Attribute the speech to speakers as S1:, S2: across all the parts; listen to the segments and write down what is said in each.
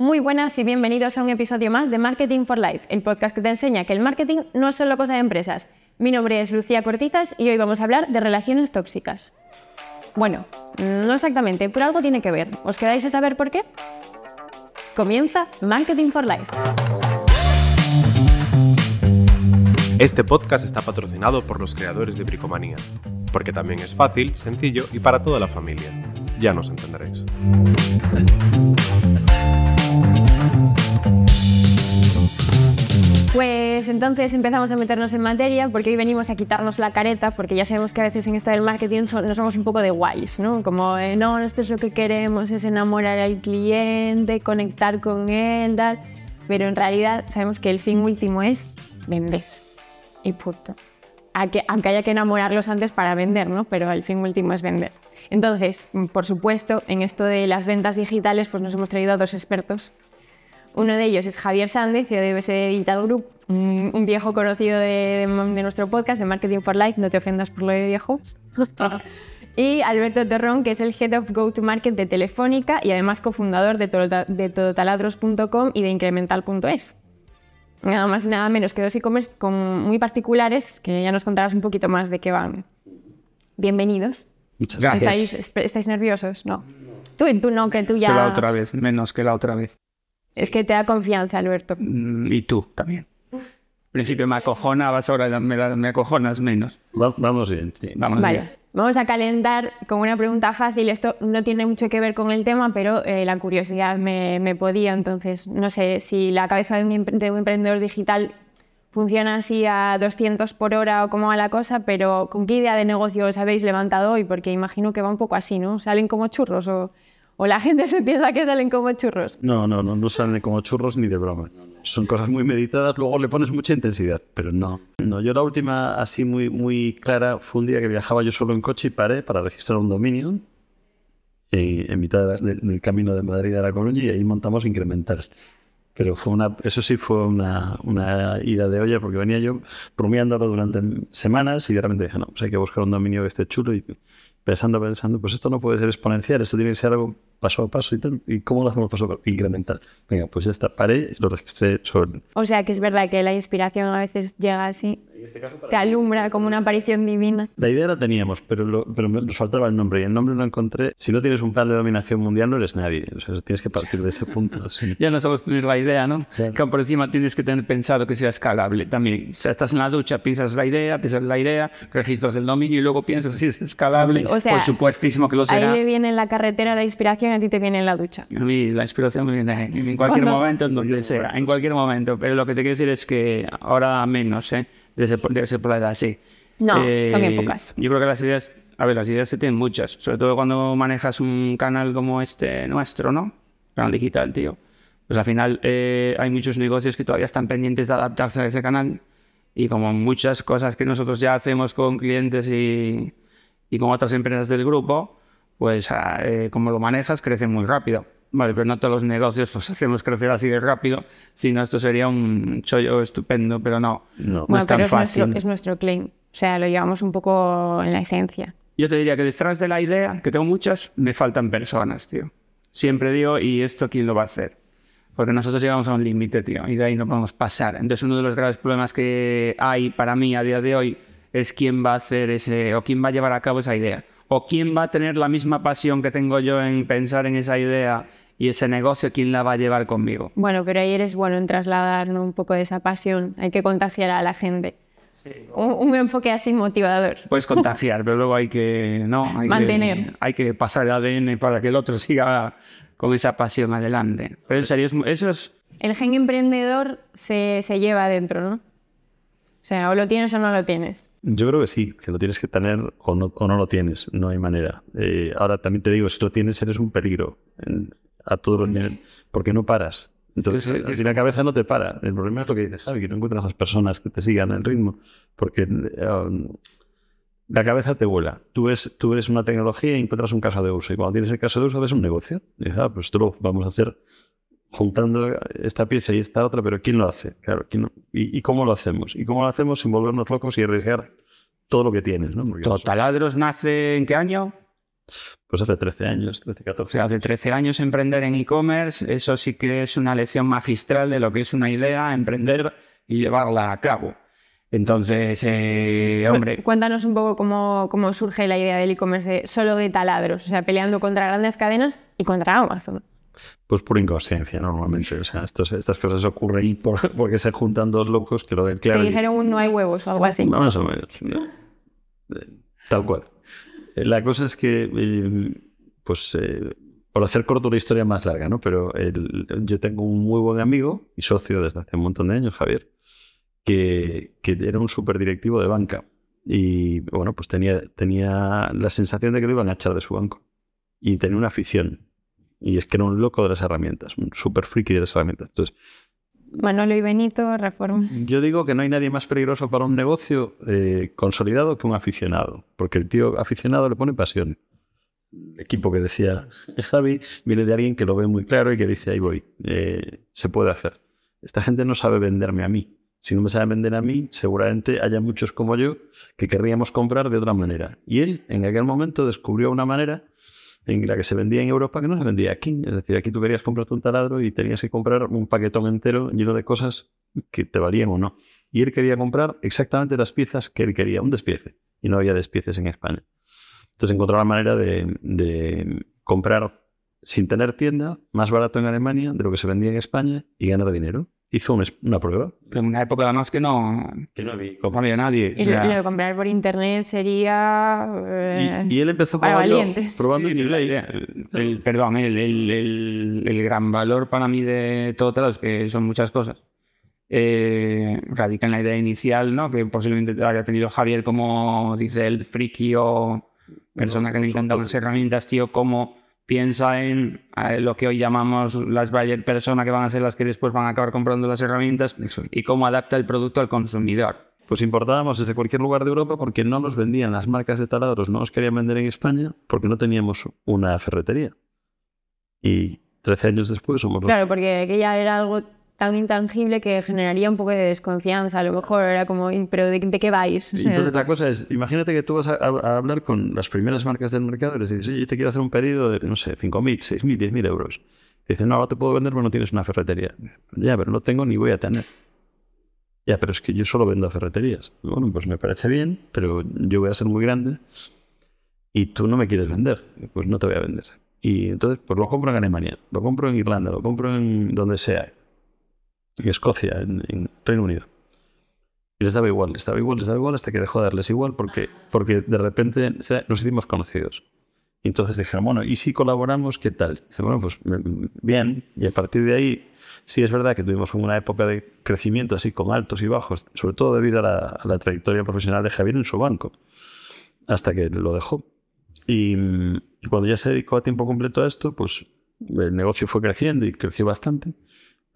S1: Muy buenas y bienvenidos a un episodio más de Marketing for Life, el podcast que te enseña que el marketing no es solo cosa de empresas. Mi nombre es Lucía Cortizas y hoy vamos a hablar de relaciones tóxicas. Bueno, no exactamente, pero algo tiene que ver. ¿Os quedáis a saber por qué? Comienza Marketing for Life.
S2: Este podcast está patrocinado por los creadores de Bricomanía, porque también es fácil, sencillo y para toda la familia. Ya nos entenderéis.
S1: Pues entonces empezamos a meternos en materia porque hoy venimos a quitarnos la careta porque ya sabemos que a veces en esto del marketing no somos un poco de guays, ¿no? Como, eh, no, esto es lo que queremos, es enamorar al cliente, conectar con él, tal. Pero en realidad sabemos que el fin último es vender. Y punto. Aunque haya que enamorarlos antes para vender, ¿no? Pero el fin último es vender. Entonces, por supuesto, en esto de las ventas digitales, pues nos hemos traído a dos expertos uno de ellos es Javier Sández, CEO de BS Digital Group, un viejo conocido de, nuestro podcast, de Marketing for Life, no te ofendas por lo de viejo. y Alberto Torrón, que es el Head of Go to Market de Telefónica y además cofundador de, de todotaladros.com y de incremental.es. Nada más y nada menos que dos e-commerce muy particulares que ya nos contarás un poquito más de qué van. Bienvenidos.
S3: Muchas gracias.
S1: ¿Estáis, ¿Estáis, nerviosos? No. Tú, tú no, que tú ya...
S3: Que la otra vez, menos que la otra vez.
S1: Es que te da confianza, Alberto.
S3: Mm, y tú también. Al principio me acojonabas, ahora me, acojonas menos.
S2: vamos bien.
S3: vamos
S1: vale. Vamos a calentar con una pregunta fácil. Esto no tiene mucho que ver con el tema, pero eh, la curiosidad me, podía. Entonces, no sé si la cabeza de un, emprendedor digital funciona así a 200 por hora o cómo va la cosa, pero ¿con qué idea de negocio os habéis levantado hoy? Porque imagino que va un poco así, ¿no? ¿Salen como churros o...? ¿O la gente se piensa que salen como churros?
S2: No, no, no, no salen como churros ni de broma. Son cosas muy meditadas, luego le pones mucha intensidad, pero no. No, yo la última así muy, muy clara fue un día que viajaba yo solo en coche y paré para registrar un dominio en, mitad del camino de Madrid a La Coruña y ahí montamos incrementar. Pero fue una, eso sí fue una, una ida de olla porque venía yo rumiándolo durante semanas y de repente dije, no, pues hay que buscar un dominio que esté chulo y pensando, pensando, pues esto no puede ser exponencial, esto tiene que ser algo paso a paso y tal. ¿Y cómo lo hacemos paso a paso? Incremental. Venga, pues ya está, paré lo registré sobre...
S1: O sea que es verdad que la inspiración a veces llega así, este te alumbra como una aparición divina.
S2: La idea la teníamos, pero, pero nos faltaba el nombre y el nombre lo encontré. Si no tienes un plan de dominación mundial no eres nadie, o sea, tienes que partir de ese punto.
S3: ya no sabes tener la idea, ¿no? Que por encima tienes que tener pensado que sea escalable también. O sea, estás en la ducha, piensas la idea, piensas la idea, registras el dominio y luego piensas si es escalable. O sea, por supuestísimo que lo será.
S1: Ahí le viene en la carretera la inspiración, a ti te viene en la ducha.
S3: A mí la inspiración me viene en cualquier momento, en donde sea, en cualquier momento. Pero lo que te quiero decir es que ahora menos, ¿eh? Debe ser, por la edad, sí.
S1: No, son eh, épocas.
S3: Yo creo que las ideas, a ver, las ideas se tienen muchas, sobre todo cuando manejas un canal como este nuestro, ¿no? Canal digital, tío. Pues al final eh, hay muchos negocios que todavía están pendientes de adaptarse a ese canal y como muchas cosas que nosotros ya hacemos con clientes y, y con otras empresas del grupo, pues ah, eh, como lo manejas crece muy rápido. Vale, pero no todos los negocios los hacemos crecer así de rápido, sino esto sería un chollo estupendo, pero no, no, es tan fácil.
S1: es nuestro claim, o sea, lo llevamos un poco en la esencia.
S3: Yo te diría que detrás de la idea, que tengo muchas, me faltan personas, tío. Siempre digo, ¿y esto quién lo va a hacer? Porque nosotros llegamos a un límite, tío, y de ahí no podemos pasar. Entonces, uno de los graves problemas que hay para mí a día de hoy es quién va a hacer ese, o quién va a llevar a cabo esa idea o quién va a tener la misma pasión que tengo yo en pensar en esa idea y ese negocio, quién la va a llevar conmigo.
S1: Bueno, pero ahí eres bueno en trasladar un poco de esa pasión, hay que contagiar a la gente. un, enfoque así motivador.
S3: Puedes contagiar, pero luego hay que, no, hay
S1: mantener.
S3: hay que pasar el ADN para que el otro siga con esa pasión adelante. Pero en serio, eso es...
S1: El gen emprendedor se, se lleva adentro, ¿no? O sea, o lo tienes o no lo tienes.
S2: Yo creo que sí, que lo tienes que tener o no, o no lo tienes, no hay manera. Eh, ahora también te digo, si lo tienes eres un peligro a todos los niveles, porque no paras. Entonces, si la cabeza no te para, el problema es lo que dices, ¿sabes? Que no encuentras a las personas que te sigan el ritmo, porque um, la cabeza te vuela. Tú, ves, tú una tecnología y encuentras un caso de uso, y cuando tienes el caso de uso ves un negocio. Y dices, ah, pues esto lo vamos a hacer juntando esta pieza y esta otra, pero ¿quién lo hace? Claro, y, cómo lo hacemos? ¿Y cómo lo hacemos sin volvernos locos y arriesgar todo lo que tienes? ¿no?
S3: ¿Totaladros nace en qué año?
S2: Pues hace 13 años, 13,
S3: O
S2: 14.
S3: sea, hace 13 años emprender en e-commerce, eso sí que es una lección magistral de lo que es una idea, emprender y llevarla a cabo. Entonces, eh, hombre,
S1: Cuéntanos un poco cómo, cómo surge la idea del e-commerce de- solo de taladros, o sea, peleando contra grandes cadenas y contra Amazon.
S2: Pues por inconsciencia, normalmente. O sea, estos- estas cosas ocurren por- porque se juntan dos locos que lo ven claro.
S1: Te dijeron un no hay huevos o algo así.
S2: Más o menos. Eh, Tal cual. Eh, La cosa es que, eh, pues, eh, por hacer corto la historia más larga, ¿no? Pero el- yo tengo un muy buen amigo y socio desde hace un montón de años, Javier, que, que era un superdirectivo de banca. Y bueno, pues tenía, tenía la sensación de que lo iban a echar de su banco. Y tenía una afición. Y es que era un loco de las herramientas, un super friki de las herramientas. Entonces,
S1: Manolo y Benito, Reforma.
S2: yo digo que no hay nadie más peligroso para un negocio eh, consolidado que un aficionado, porque el tío aficionado le pone pasión. El equipo que decía Javi viene de alguien que lo ve muy claro y que dice, ahí voy, eh, se puede hacer. Esta gente no sabe venderme a mí. Si no me sabe vender a mí, seguramente haya muchos como yo que querríamos comprar de otra manera. Y él en aquel momento descubrió una manera en la que se vendía en Europa que no se vendía aquí. Es decir, aquí tú querías comprarte un taladro y tenías que comprar un paquetón entero lleno de cosas que te valían o no. Y él quería comprar exactamente las piezas que él quería, un despiece. Y no había despieces en España. Entonces encontró la manera de, de comprar sin tener tienda, más barato en Alemania de lo que se vendía en España y ganar dinero. Hizo un es- una prueba.
S3: en una época además que no,
S2: Que no vi
S3: no había nadie.
S1: Y
S3: o sea,
S1: lo, de comprar por internet sería... eh,
S2: Y, y él empezó
S1: para
S2: probando,
S1: valientes.
S2: probando
S3: Sí, idea- el- el- perdón, el, el- el- el gran valor para mí de todo Taladros, que son muchas cosas, eh, radica en la idea inicial, ¿no? que posiblemente haya tenido Javier como, dice el friki o persona que le encantan las herramientas, tío, cómo piensa en eh, lo que hoy llamamos las buyer persona, que van a ser las que después van a acabar comprando las herramientas,
S2: Eso.
S3: y cómo adapta el producto al consumidor.
S2: Pues importábamos desde cualquier lugar de Europa porque no nos vendían las marcas de taladros, no nos querían vender en España porque no teníamos una ferretería. Y 13 años después somos los
S1: Claro, porque que ya era algo tan intangible que generaría un poco de desconfianza. A lo mejor era como, "Y, ¿pero de, de qué vais? O sea,
S2: Entonces la cosa es, imagínate que tú vas a, hablar con las primeras marcas del mercado y les dices, oye, yo te quiero hacer un pedido de, no sé, 5.000, 6.000, 10.000 euros. Dicen, no, no te puedo vender porque no tienes una ferretería. Ya, pero no tengo ni voy a tener. Ya, pero es que yo solo vendo ferreterías. Bueno, pues me parece bien, pero yo voy a ser muy grande y tú no me quieres vender. Pues no te voy a vender. Y entonces, pues lo compro en Alemania, lo compro en Irlanda, lo compro en donde sea. En Escocia, en, en Reino Unido. Y les daba igual, les daba igual, les daba igual hasta que dejó de darles igual porque, porque de repente nos hicimos conocidos. Y entonces dijeron, bueno, ¿y si colaboramos? ¿Qué tal? Bueno, pues mm, bien. Y a partir de ahí, sí es verdad que tuvimos una época de crecimiento así con altos y bajos, sobre todo debido a la, a la trayectoria profesional de Javier en su banco, hasta que lo dejó. Y, y cuando ya se dedicó a tiempo completo a esto, pues el negocio fue creciendo y creció bastante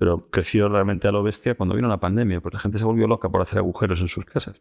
S2: pero creció realmente a lo bestia cuando vino la pandemia, porque la gente se volvió loca por hacer agujeros en sus casas.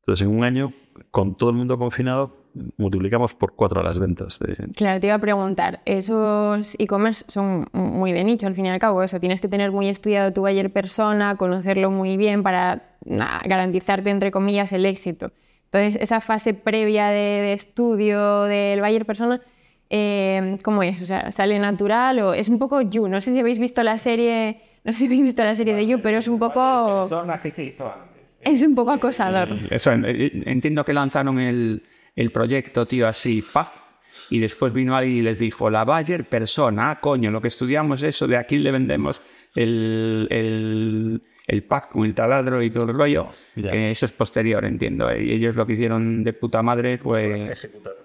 S2: Entonces, en un año, con todo el mundo confinado, multiplicamos por cuatro las ventas. De...
S1: Claro, te iba a preguntar, esos e-commerce son muy de nicho al fin y al cabo, eso tienes que tener muy estudiado tu buyer persona, conocerlo muy bien para na, garantizarte, entre comillas, el éxito. Entonces, esa fase previa de, de estudio del buyer persona, eh, ¿cómo es? O sea, ¿sale natural o es un poco You? No sé si habéis visto la serie, no sé si habéis visto la serie de You, pero es un poco,
S3: que se hizo antes.
S1: es un poco acosador.
S3: Eso, eh, entiendo que lanzaron el, el proyecto, tío, así, paf. Y después vino alguien y les dijo, la Bayer persona, ah, coño, lo que estudiamos eso, de aquí le vendemos el, el, el pack con el taladro y todo el rollo. Que eso es posterior, entiendo. Y ellos lo que hicieron de puta madre fue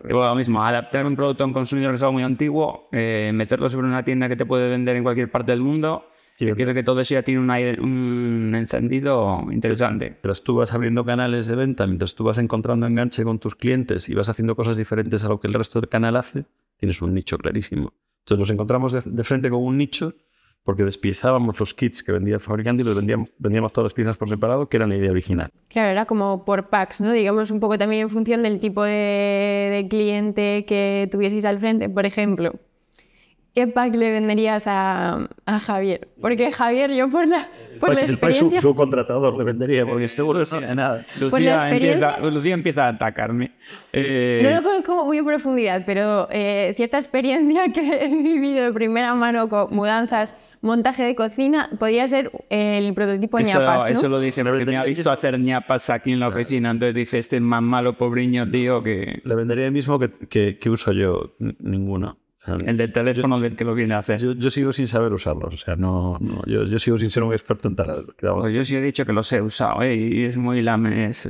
S3: bueno, lo mismo, adaptar un producto a un consumidor que es algo muy antiguo, eh, meterlo sobre una tienda que te puede vender en cualquier parte del mundo.
S2: Y
S3: quiero que todo eso ya tiene una- un encendido interesante.
S2: Mientras tú vas abriendo canales de venta, mientras tú vas encontrando enganche con tus clientes y vas haciendo cosas diferentes a lo que el resto del canal hace, tienes un nicho clarísimo. Entonces nos encontramos de, de frente con un nicho porque despiezábamos los kits que vendía el fabricante y los vendíamos, vendíamos todas las piezas por separado, que era la idea original.
S1: Claro, era como por packs, ¿no? Digamos un poco también en función del tipo de, de cliente que tuvieseis al frente. Por ejemplo, ¿qué pack le venderías a, a Javier? Porque Javier, yo por la, por la
S2: el pack su,
S1: experiencia...
S2: su contratador le vendería, porque seguro que no sabe nada.
S3: Lucía,
S1: experiencia-
S3: empieza, Lucía empieza a atacarme. Eh,
S1: No lo conozco muy en profundidad, pero eh, cierta experiencia que he vivido de primera mano con mudanzas, montaje de cocina, podría ser el prototipo
S3: Eso,
S1: ñapas, ¿no?
S3: eso lo dice porque me ha visto hacer ñapas aquí en la oficina. Entonces dice, este es más malo, pobriño, tío, que
S2: Le vendería el mismo que, que, que uso yo, ninguno.
S3: El del teléfono del que lo viene a hacer.
S2: Yo, yo sigo sin saber usarlos, o sea, no, no, yo, yo sigo sin ser un experto en vamos,
S3: Pues yo sí he dicho que los he usado, ¿eh? Y es muy lame. Es,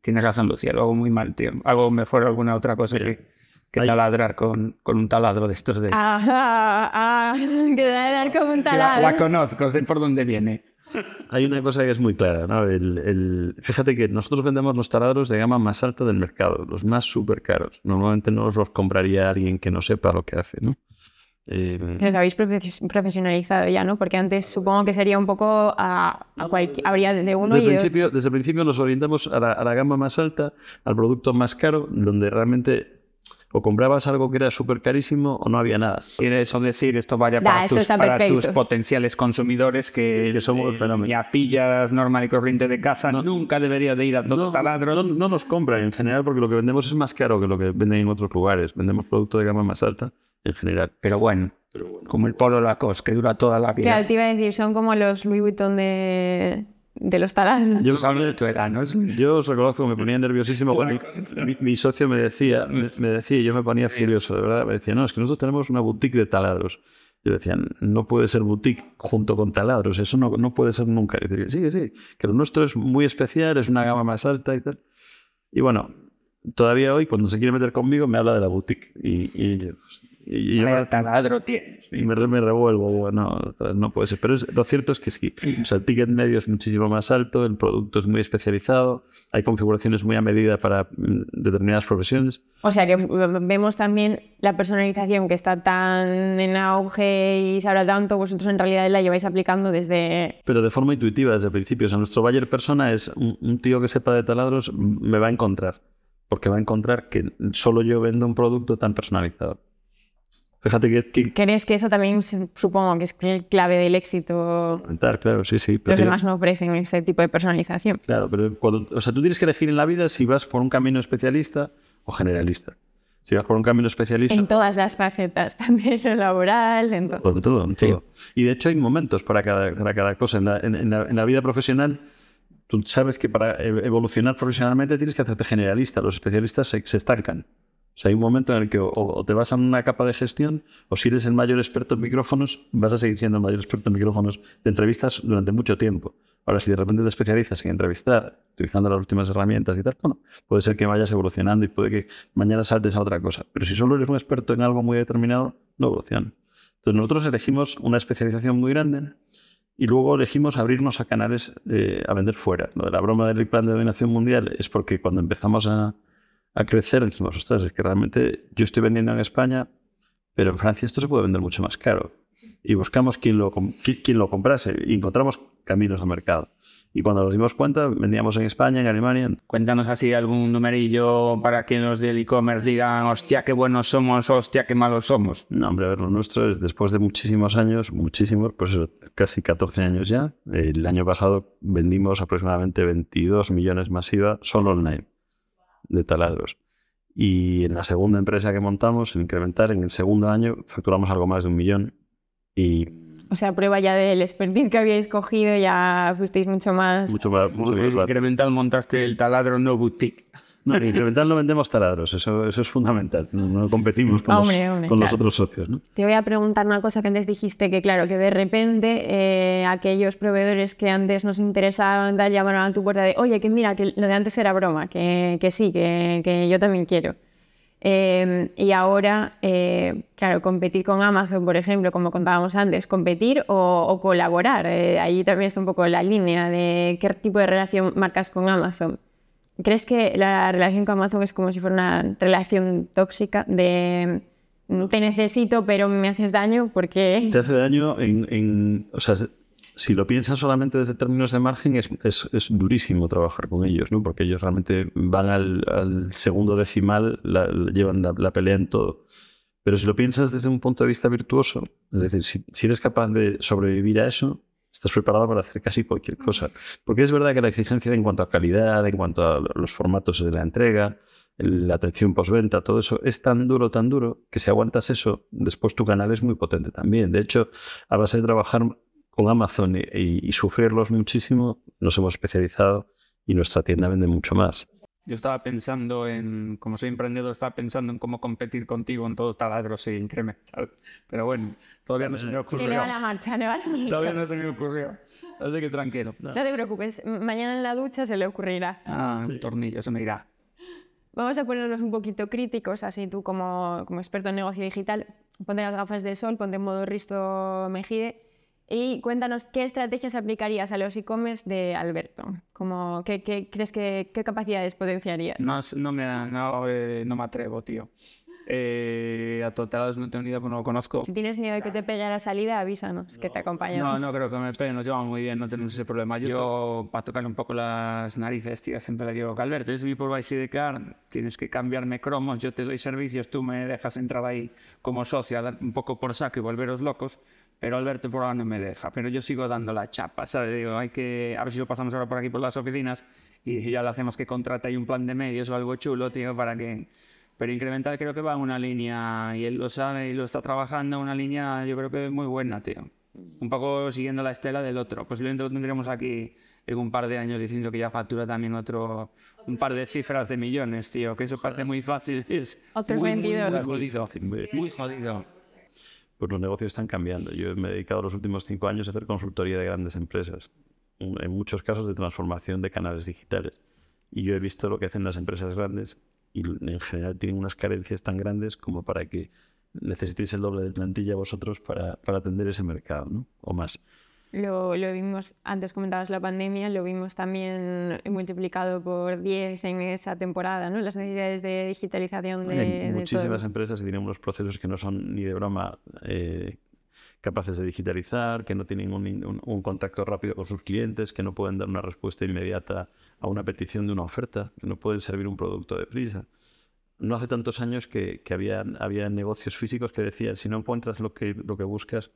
S3: tienes razón, Lucía, lo hago muy mal, tío. Hago mejor alguna otra cosa que, que taladrar con, con un taladro de estos de...
S1: Ah, ah, que dar como un
S3: que la, la
S1: taladro.
S3: conozco, sé por dónde viene.
S2: Hay una cosa que es muy clara, ¿no? El, el- fíjate que nosotros vendemos los taladros de gama más alta del mercado, los más súper caros. Normalmente no los compraría alguien que no sepa lo que hace, ¿no? Eh,
S1: Los habéis profe- profesionalizado ya, ¿no? Porque antes supongo que sería un poco a, a cualquier... Habría de uno
S2: desde,
S1: y
S2: el
S1: de
S2: principio, desde el principio nos orientamos a la, a la gama más alta, al producto más caro, donde realmente o comprabas algo que era súper carísimo o no había nada.
S3: Quiere eso decir, esto vaya
S1: Da,
S3: para,
S1: esto
S3: tus, para potenciales consumidores que,
S2: Que somos
S3: eh,
S2: fenómenos.
S3: ni a pillas normal y corriente de casa.
S2: No.
S3: nunca debería de ir a todo
S2: No,
S3: taladros.
S2: no, no nos compran en general porque lo que vendemos es más caro que lo que venden en otros lugares. Vendemos producto de gama más alta en general.
S3: Pero bueno, como el polo Lacoste, que dura toda la vida.
S1: Claro, te iba a decir, son como los Louis Vuitton de, de los taladros.
S2: Yo-
S3: hablo de tu edad, ¿no?
S2: Yo os reconozco que me ponía nerviosísimo. cuando mi, socio me decía, me, me decía, yo me ponía furioso, de verdad. Me decía, no, es que nosotros tenemos una boutique de taladros. Yo decía, no puede ser boutique junto con taladros, eso no, no puede ser nunca. Y decía, sí, sí, que lo nuestro es muy especial, es una gama más alta y tal. Y bueno, todavía hoy, cuando se quiere meter conmigo, me habla de la boutique. Y, y, y yo
S3: taladro tienes.
S2: y me, me revuelvo, bueno, no puede ser. Pero es- lo cierto es que sí. O sea, el ticket medio es muchísimo más alto, el producto es muy especializado, hay configuraciones muy a medida para mm, determinadas profesiones.
S1: O sea que vemos también la personalización que está tan en auge y se habla tanto, vosotros en realidad la lleváis aplicando desde...
S2: Pero de forma intuitiva desde el principio. O sea, nuestro buyer persona es un, un tío que sepa de taladros, me va a encontrar. Porque va a encontrar que solo yo vendo un producto tan personalizado. Fíjate que... que
S1: ¿Crees que eso también supongo que es cl- clave del éxito?
S2: claro, sí, sí. pero
S1: Los demás no ofrecen ese tipo de personalización.
S2: Claro, pero cuando, o sea, tú tienes que elegir en la vida si vas por un camino especialista o generalista. Si vas por un camino especialista,
S1: En todas las facetas, también lo laboral, en todo.
S2: por todo, en todo. Y de hecho hay momentos para cada, para cada cosa. En la, en- en la- en la vida profesional, tú sabes que para e- evolucionar profesionalmente tienes que hacerte generalista. Los especialistas se, se estancan. O sea, hay un momento en el que o, o te vas a una capa de gestión o si eres el mayor experto en micrófonos, vas a seguir siendo el mayor experto en micrófonos de entrevistas durante mucho tiempo. Ahora, si de repente te especializas en entrevistar, utilizando las últimas herramientas y tal, bueno, puede ser que vayas evolucionando y puede que mañana saltes a otra cosa. Pero si solo eres un experto en algo muy determinado, no evoluciona. Entonces, nosotros elegimos una especialización muy grande y luego elegimos abrirnos a canales eh, a vender fuera. Lo de la broma del plan de dominación mundial es porque cuando empezamos a, a crecer dijimos, ostras, es que realmente yo estoy vendiendo en España, pero en Francia esto se puede vender mucho más caro. Y buscamos quién lo, com- qui- quién lo comprase y encontramos caminos al mercado. Y cuando nos dimos cuenta, vendíamos en España, en Alemania.
S3: Cuéntanos así algún numerillo para que los del e-commerce digan, hostia, qué buenos somos, hostia, qué malos somos.
S2: No, hombre, a ver, lo nuestro es después de muchísimos años, muchísimos, pues casi 14 años ya. El año pasado vendimos aproximadamente 22 millones masiva solo online de taladros. Y en la segunda empresa que montamos, en Incrementar, en el segundo año facturamos algo más de un millón. Y
S1: O sea, prueba ya del expertise que habíais cogido, ya fuisteis mucho más...
S2: mucho más. mucho más.
S3: Incremental montaste el taladro no boutique.
S2: No, en Incrementar no vendemos taladros, eso, eso es fundamental. No, no competimos con,
S1: Hombre,
S2: los,
S1: hombre,
S2: con los
S1: claro.
S2: otros socios. ¿no?
S1: Te voy a preguntar una cosa que antes dijiste, que claro, que de repente eh, aquellos proveedores que antes nos interesaban tal, llamaron a tu puerta de, oye, que mira, que lo de antes era broma, que, que sí, que, que yo también quiero. Eh, y ahora, eh, claro, competir con Amazon, por ejemplo, como contábamos antes, competir o, o colaborar. Eh, ahí también está un poco la línea de qué tipo de relación marcas con Amazon. ¿Crees que la relación con Amazon es como si fuera una relación tóxica de "No te necesito pero me haces daño porque...
S2: Te hace daño en, en- o sea, si lo piensas solamente desde términos de margen, es, es- es durísimo trabajar con ellos, ¿no? Porque ellos realmente van al, al segundo decimal, la, la- llevan la, la pelea en todo. Pero si lo piensas desde un punto de vista virtuoso, es decir, si, si eres capaz de sobrevivir a eso, estás preparado para hacer casi cualquier cosa. Porque es verdad que la exigencia en cuanto a calidad, en cuanto a los formatos de la entrega, la atención postventa, todo eso es tan duro, tan duro, que si aguantas eso, después tu canal es muy potente también. De hecho, a base de trabajar con Amazon y, y sufrirlos muchísimo, nos hemos especializado y nuestra tienda vende mucho más.
S3: Yo estaba pensando en, como soy emprendedor, estaba pensando en cómo competir contigo en todo taladro sin creme. Pero bueno, todavía no se me ocurrió.
S1: Va la marcha, le va la marcha.
S3: Todavía no se me ocurrió. Así que tranquilo.
S1: No te preocupes, mañana en la ducha se le ocurrirá.
S3: Ah, un tornillo, se me irá.
S1: Vamos a ponernos un poquito críticos, así tú como, como experto en negocio digital, ponte las gafas de sol, ponte en modo Risto Mejide y cuéntanos qué estrategias aplicarías a los e-commerce de Alberto. Como, ¿qué, qué crees que qué capacidades potenciarías?
S3: No, no, me, no, eh, no me atrevo, tío. Eh, a totales no tengo ni idea porque no lo conozco.
S1: Si tienes miedo de que te pegue a la salida, avísanos, que te acompañamos.
S3: No, no creo que me pegue, nos llevamos muy bien, no tenemos ese problema. Yo, para tocar un poco las narices, tío, siempre le digo, Alberto, es mi por Car, tienes que cambiarme cromos, yo te doy servicios, tú me dejas entrar ahí como socio, a dar un poco por saco y volveros locos pero Alberto por ahora no me deja, pero yo sigo dando la chapa, ¿sabes? Digo, hay que, a ver si lo pasamos ahora por aquí por las oficinas y ya le hacemos que contrate ahí un plan de medios o algo chulo, tío, para que... Pero incremental creo que va en una línea, y él lo sabe y lo está trabajando, una línea yo creo que muy buena, tío. Un poco siguiendo la estela del otro. Posiblemente lo tendremos aquí en un par de años diciendo que ya factura también otro, un par de cifras de millones, tío, que eso parece muy fácil. Es
S1: Otros
S3: muy,
S1: vendidores.
S3: muy jodido, muy jodido
S2: pues los negocios están cambiando. Yo me he dedicado los últimos cinco años a hacer consultoría de grandes empresas, en muchos casos de transformación de canales digitales. Y yo he visto lo que hacen las empresas grandes y en general tienen unas carencias tan grandes como para que necesitéis el doble de plantilla vosotros para, para atender ese mercado, ¿no? O más.
S1: Lo, lo, vimos, antes comentabas la pandemia, lo vimos también multiplicado por 10 en esa temporada, ¿no? Las necesidades de digitalización de,
S2: Hay
S1: de
S2: muchísimas
S1: todo.
S2: empresas que tienen unos procesos que no son ni de broma eh, capaces de digitalizar, que no tienen un, un, un, contacto rápido con sus clientes, que no pueden dar una respuesta inmediata a una petición de una oferta, que no pueden servir un producto de prisa. No hace tantos años que, que había, había negocios físicos que decían, si no encuentras lo que, lo que buscas,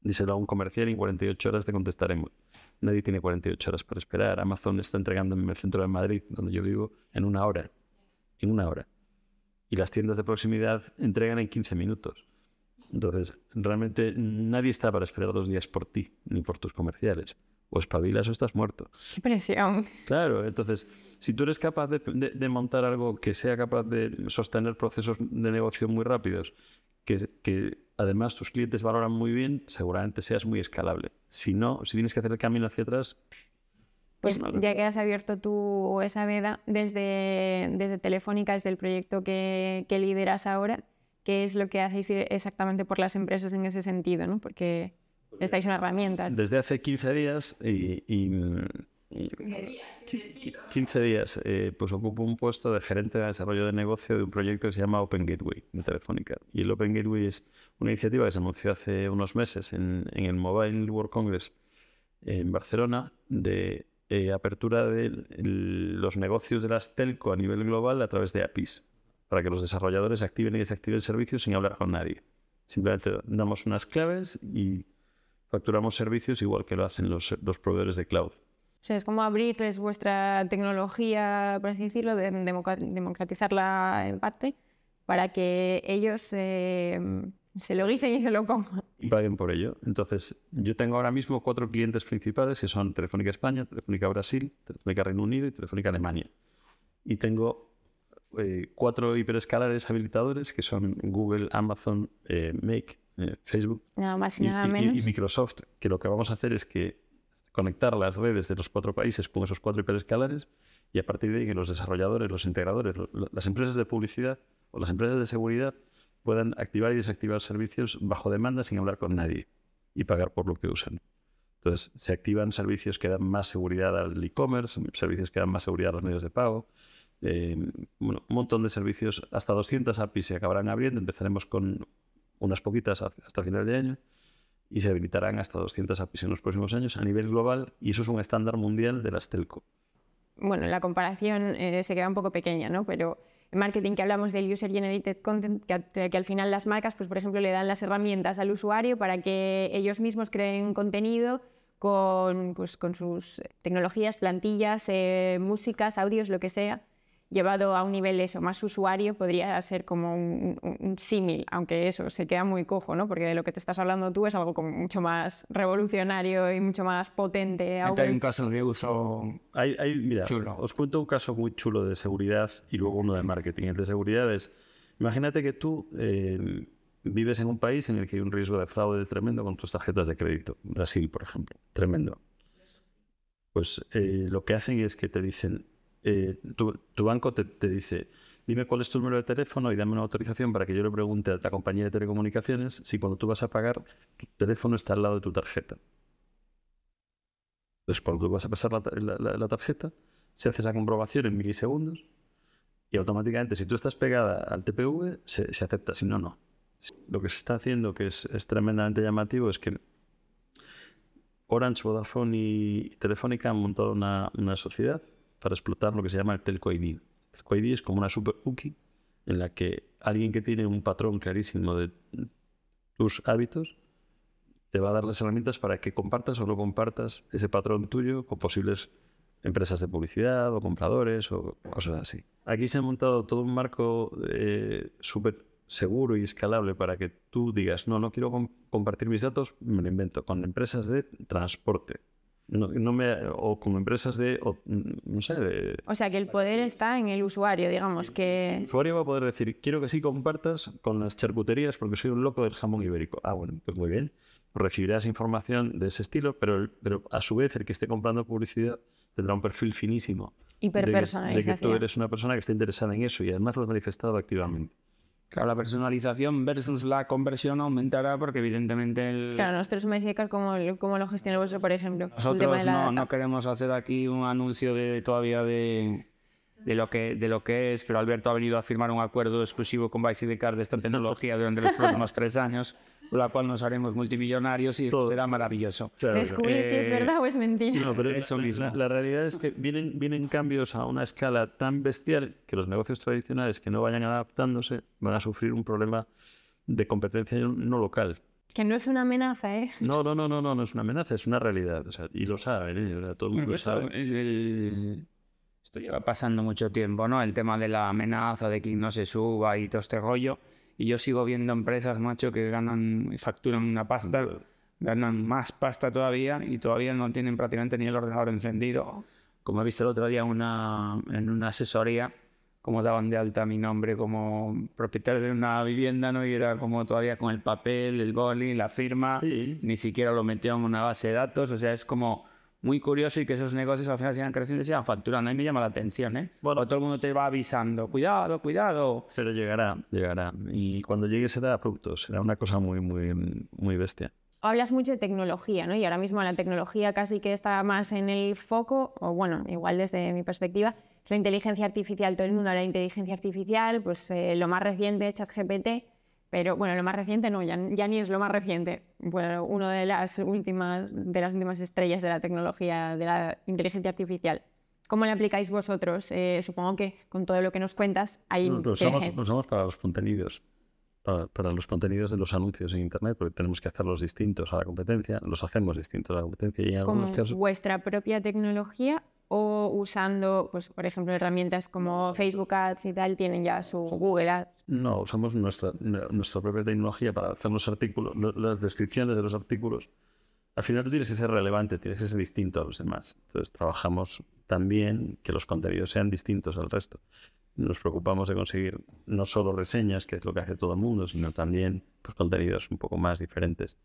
S2: díselo a un comercial y en 48 horas te contestaremos. Nadie tiene 48 horas para esperar. Amazon está entregando en el centro de Madrid, donde yo vivo, en una hora. En una hora. Y las tiendas de proximidad entregan en 15 minutos. Entonces, realmente nadie está para esperar dos días por ti, ni por tus comerciales. O espabilas o estás muerto.
S1: Qué presión.
S2: Claro, entonces, si tú eres capaz de, de, de montar algo que sea capaz de sostener procesos de negocio muy rápidos, que, que además tus clientes valoran muy bien, seguramente seas muy escalable. Si no, si tienes que hacer el camino hacia atrás,
S1: pues ya que has abierto tú esa veda desde, desde Telefónica, desde el proyecto que, que, lideras ahora, ¿qué es lo que hacéis exactamente por las empresas en ese sentido? ¿no? Porque estáis una herramienta.
S2: Desde hace 15 días y, y, y 15 días, eh, pues ocupo un puesto de gerente de desarrollo de negocio de un proyecto que se llama Open Gateway de Telefónica. Y el Open Gateway es una iniciativa que se anunció hace unos meses en, en el Mobile World Congress en Barcelona de eh, apertura de el, los negocios de las telco a nivel global a través de APIs, para que los desarrolladores activen y desactiven servicios sin hablar con nadie. Simplemente damos unas claves y facturamos servicios igual que lo hacen los, los proveedores de cloud.
S1: O sea, es como abrirles vuestra tecnología, por así decirlo, de democratizarla en parte, para que ellos eh, se lo guisen y se lo coman.
S2: Y paguen por ello. Entonces, yo tengo ahora mismo cuatro clientes principales que son Telefónica España, Telefónica Brasil, Telefónica Reino Unido y Telefónica Alemania. Y tengo eh, cuatro hiperescalares habilitadores que son Google, Amazon, eh, Make, eh, Facebook
S1: nada más y,
S2: Microsoft. Que lo que vamos a hacer es que conectar las redes de los cuatro países con esos cuatro hiperescalares y a partir de ahí que los desarrolladores, los integradores, lo, las empresas de publicidad o las empresas de seguridad puedan activar y desactivar servicios bajo demanda sin hablar con nadie y pagar por lo que usan. Entonces, se activan servicios que dan más seguridad al e-commerce, servicios que dan más seguridad a los medios de pago, eh, bueno, un montón de servicios, hasta 200 APIs se acabarán abriendo, empezaremos con unas poquitas hasta final de año y se habilitarán hasta 200 APIs en los próximos años a nivel global y eso es un estándar mundial de las telco.
S1: Bueno, la comparación eh, se queda un poco pequeña, ¿no? Pero marketing que hablamos del user generated content, que, que, al final las marcas, pues por ejemplo, le dan las herramientas al usuario para que ellos mismos creen contenido con, pues, con sus tecnologías, plantillas, eh, músicas, audios, lo que sea llevado a un nivel eso, más usuario, podría ser como un, símil, aunque eso se queda muy cojo, ¿no? Porque de lo que te estás hablando tú es algo como mucho más revolucionario y mucho más potente.
S3: Hay un caso de uso
S2: hay, hay, mira, Os cuento un caso muy chulo de seguridad y luego uno de marketing. El de seguridad es, imagínate que tú eh, vives en un país en el que hay un riesgo de fraude tremendo con tus tarjetas de crédito. Brasil, por ejemplo. Tremendo. Pues eh, lo que hacen es que te dicen, eh, tu, banco te, dice, dime cuál es tu número de teléfono y dame una autorización para que yo le pregunte a la compañía de telecomunicaciones si cuando tú vas a pagar, tu teléfono está al lado de tu tarjeta. Entonces, cuando tú vas a pasar la, tarjeta, se hace esa comprobación en milisegundos y automáticamente, si tú estás pegada al TPV, se, acepta, si no, no. Lo que se está haciendo, que es, tremendamente llamativo, es que Orange, Vodafone y Telefónica han montado una, una sociedad para explotar lo que se llama el Telco ID. El Telco ID es como una super cookie en la que alguien que tiene un patrón clarísimo de tus hábitos te va a dar las herramientas para que compartas o no compartas ese patrón tuyo con posibles empresas de publicidad o compradores o cosas así. Aquí se ha montado todo un marco eh, súper seguro y escalable para que tú digas, no, no quiero compartir mis datos, me lo invento, con empresas de transporte, no, me, o con empresas de, no sé,
S1: O sea, que el poder está en el usuario, digamos, que...
S2: El usuario va a poder decir, quiero que sí compartas con las charcuterías porque soy un loco del jamón ibérico. Ah, bueno, pues muy bien. Recibirás información de ese estilo, pero, pero a su vez el que esté comprando publicidad tendrá un perfil finísimo.
S1: Hiperpersonalización.
S2: De, de que tú eres una persona que está interesada en eso y además lo has manifestado activamente.
S3: Claro, la personalización versus la conversión aumentará porque evidentemente el...
S1: Claro, nosotros me ¿cómo, cómo lo gestiona vosotros, por ejemplo.
S3: Nosotros no, no, queremos hacer aquí un anuncio de todavía de, de, lo que, de lo que es, pero Alberto ha venido a firmar un acuerdo exclusivo con Bicycle de esta tecnología durante los próximos tres años la cual nos haremos multimillonarios y todo será maravilloso.
S1: Descubrir si es eh, verdad o es mentira.
S2: No, pero Eso mismo. La, realidad es que vienen, vienen cambios a una escala tan bestial que los negocios tradicionales que no vayan adaptándose van a sufrir un problema de competencia no local.
S1: Que no es una amenaza, ¿eh?
S2: No, no, no, no, no, no es una amenaza, es una realidad. O sea, y lo saben, ¿eh? todo el mundo lo sabe.
S3: Esto lleva pasando mucho tiempo, ¿no? El tema de la amenaza, de que no se suba y todo este rollo. Y yo sigo viendo empresas, macho, que ganan, facturan una pasta, ganan más pasta todavía y todavía no tienen prácticamente ni el ordenador encendido. Como he visto el otro día una, en una asesoría, como daban de alta mi nombre como propietario de una vivienda, ¿no? Y era como todavía con el papel, el boli, la firma, ni siquiera lo metieron en una base de datos, o sea, es como muy curioso y que esos negocios al final sigan creciendo y sigan facturando. A mí me llama la atención, ¿eh? Bueno, todo el mundo te va avisando, cuidado, cuidado.
S2: Pero llegará, llegará. Y cuando llegue será producto, será una cosa muy, muy, muy bestia.
S1: Hablas mucho de tecnología, ¿no? Y ahora mismo la tecnología casi que está más en el foco, o bueno, igual desde mi perspectiva, es la inteligencia artificial. Todo el mundo habla de inteligencia artificial, pues eh, lo más reciente, ChatGPT, pero bueno, lo más reciente no, ya, ni es lo más reciente. Bueno, uno de las últimas de las últimas estrellas de la tecnología de la inteligencia artificial. ¿Cómo le aplicáis vosotros? Eh, supongo que con todo lo que nos cuentas hay.
S2: Lo usamos, para los contenidos, para, los contenidos de los anuncios en internet, porque tenemos que hacerlos distintos a la competencia. Los hacemos distintos a la competencia y en algunos casos.
S1: ¿Vuestra propia tecnología o usando, pues, por ejemplo, herramientas como Facebook Ads y tal, tienen ya su Google Ads?
S2: No, usamos nuestra, nuestra propia tecnología para hacer los artículos, las descripciones de los artículos. Al final tú tienes que ser relevante, tienes que ser distinto a los demás. Entonces trabajamos también que los contenidos sean distintos al resto. Nos preocupamos de conseguir no solo reseñas, que es lo que hace todo el mundo, sino también pues, contenidos un poco más diferentes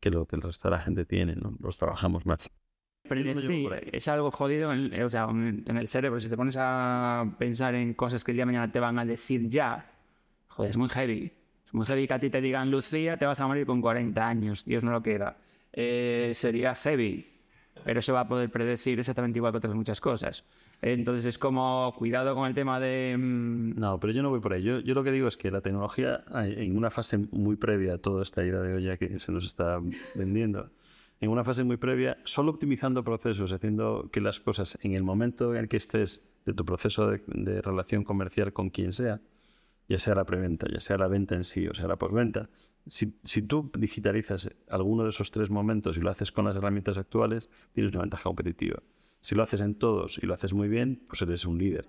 S2: que lo que el resto de la gente tiene. ¿no? Los trabajamos más.
S3: Sí, es algo jodido en, o sea, en el cerebro. Si te pones a pensar en cosas que el día de mañana te van a decir ya, joder, es muy heavy. Es muy heavy que a ti te digan, Lucía, te vas a morir con 40 años, Dios no lo quiera. Eh, sería heavy, pero se va a poder predecir exactamente igual que otras muchas cosas. Entonces es como cuidado con el tema de...
S2: Mm, no, pero yo no voy por ahí. Yo, yo, lo que digo es que la tecnología, en una fase muy previa a toda esta idea de olla que se nos está vendiendo, en una fase muy previa, solo optimizando procesos, haciendo que las cosas en el momento en el que estés de tu proceso de, de relación comercial con quien sea, ya sea la preventa, ya sea la venta en sí o sea la postventa, si, si, tú digitalizas alguno de esos tres momentos y lo haces con las herramientas actuales, tienes una ventaja competitiva. Si lo haces en todos y lo haces muy bien, pues eres un líder.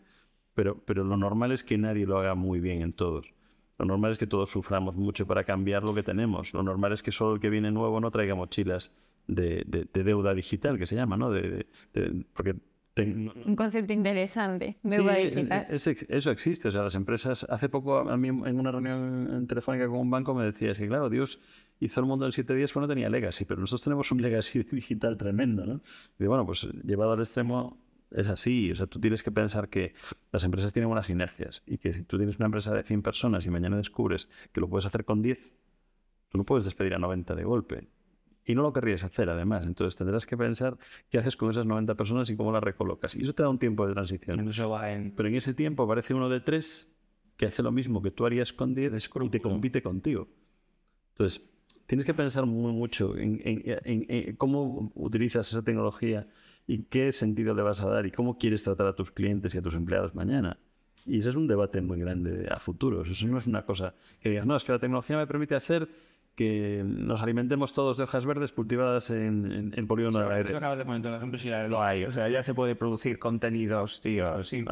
S2: Pero, pero lo normal es que nadie lo haga muy bien en todos. Lo normal es que todos suframos mucho para cambiar lo que tenemos. Lo normal es que solo el que viene nuevo no traiga mochilas de, de, de deuda digital, que se llama, ¿no? De, porque
S1: un concepto interesante, deuda
S2: sí,
S1: digital.
S2: eso existe. O sea, las empresas. Hace poco, a mí en una reunión telefónica con un banco me decía: es que, claro, Dios hizo el mundo en siete días, pero no tenía legacy. Pero nosotros tenemos un legacy digital tremendo, ¿no? Y bueno, pues llevado al extremo, es así. O sea, tú tienes que pensar que las empresas tienen unas inercias y que si tú tienes una empresa de 100 personas y mañana descubres que lo puedes hacer con 10, tú no puedes despedir a 90 de golpe. Y no lo querrías hacer, además. Entonces tendrás que pensar qué haces con esas 90 personas y cómo las recolocas. Y eso te da un tiempo de transición.
S3: Eso va en...
S2: Pero en ese tiempo aparece uno de tres que hace lo mismo que tú harías con 10 y te compite contigo. Entonces, tienes que pensar muy mucho en, en, en, en, cómo utilizas esa tecnología y qué sentido le vas a dar y cómo quieres tratar a tus clientes y a tus empleados mañana. Y ese es un debate muy grande a futuros. Eso no es una cosa que digas, no, es que la tecnología me permite hacer que nos alimentemos todos de hojas verdes cultivadas en, en, en polígono
S3: de
S2: aire.
S3: acabas de comentar, ejemplo, si lo hay. O sea, ya se puede producir contenidos, tío, sin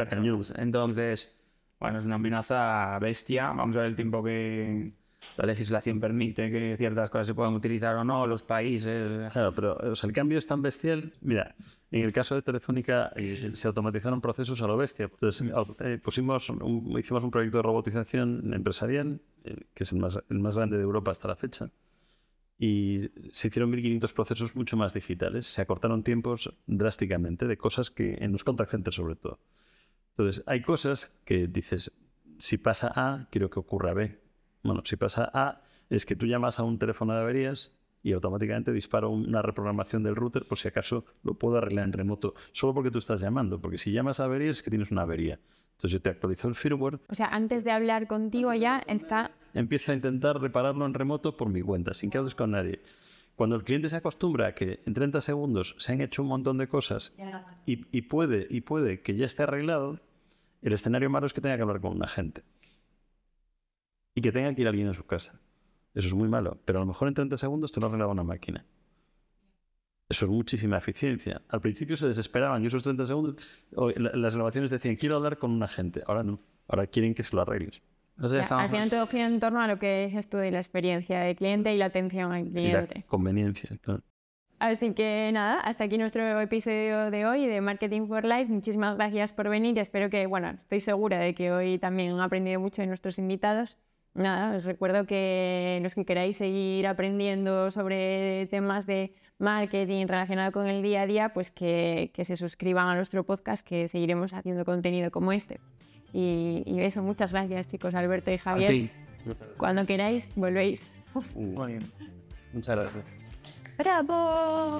S3: Entonces, bueno, es una amenaza bestia. Vamos a ver el tiempo que la legislación permite que ciertas cosas se puedan utilizar o no, los países.
S2: Claro, pero o sea, el cambio es tan bestial. Mira, en el caso de Telefónica eh, se automatizaron procesos a lo bestia. Entonces, eh, pusimos un, hicimos un proyecto de robotización empresarial, eh, que es el más, el más grande de Europa hasta la fecha. Y se hicieron 1.500 procesos mucho más digitales. Se acortaron tiempos drásticamente de cosas que en los contact centers sobre todo. Entonces, hay cosas que dices, si pasa A, quiero que ocurra B bueno, si pasa A, es que tú llamas a un teléfono de averías y automáticamente dispara una reprogramación del router por si acaso lo puedo arreglar en remoto, solo porque tú estás llamando, porque si llamas a averías es que tienes una avería. Entonces yo te actualizo el firmware.
S1: O sea, antes de hablar contigo ya está...
S2: Empieza a intentar repararlo en remoto por mi cuenta, sin que hables con nadie. Cuando el cliente se acostumbra a que en 30 segundos se han hecho un montón de cosas y, y puede, y puede que ya esté arreglado, el escenario malo es que tenga que hablar con un agente y que tenga que ir alguien a su casa. Eso es muy malo, pero a lo mejor en 30 segundos te lo arreglaba una máquina. Eso es muchísima eficiencia. Al principio se desesperaban y esos 30 segundos, las grabaciones decían, quiero hablar con un agente. Ahora no, ahora quieren que se lo arregles.
S1: O sea, al final todo gira en torno a lo que es esto de la experiencia del cliente y la atención al cliente.
S2: Y la conveniencia, claro.
S1: Así que nada, hasta aquí nuestro episodio de hoy de Marketing for Life. Muchísimas gracias por venir. Espero que, bueno, estoy segura de que hoy también han aprendido mucho de nuestros invitados nada, os recuerdo que los que queráis seguir aprendiendo sobre temas de marketing relacionado con el día a día, pues que, que se suscriban a nuestro podcast, que seguiremos haciendo contenido como este. Y, y eso, muchas gracias chicos, Alberto y Javier. Cuando queráis, volvéis.
S3: Muy bien. Muchas gracias.
S1: ¡Bravo!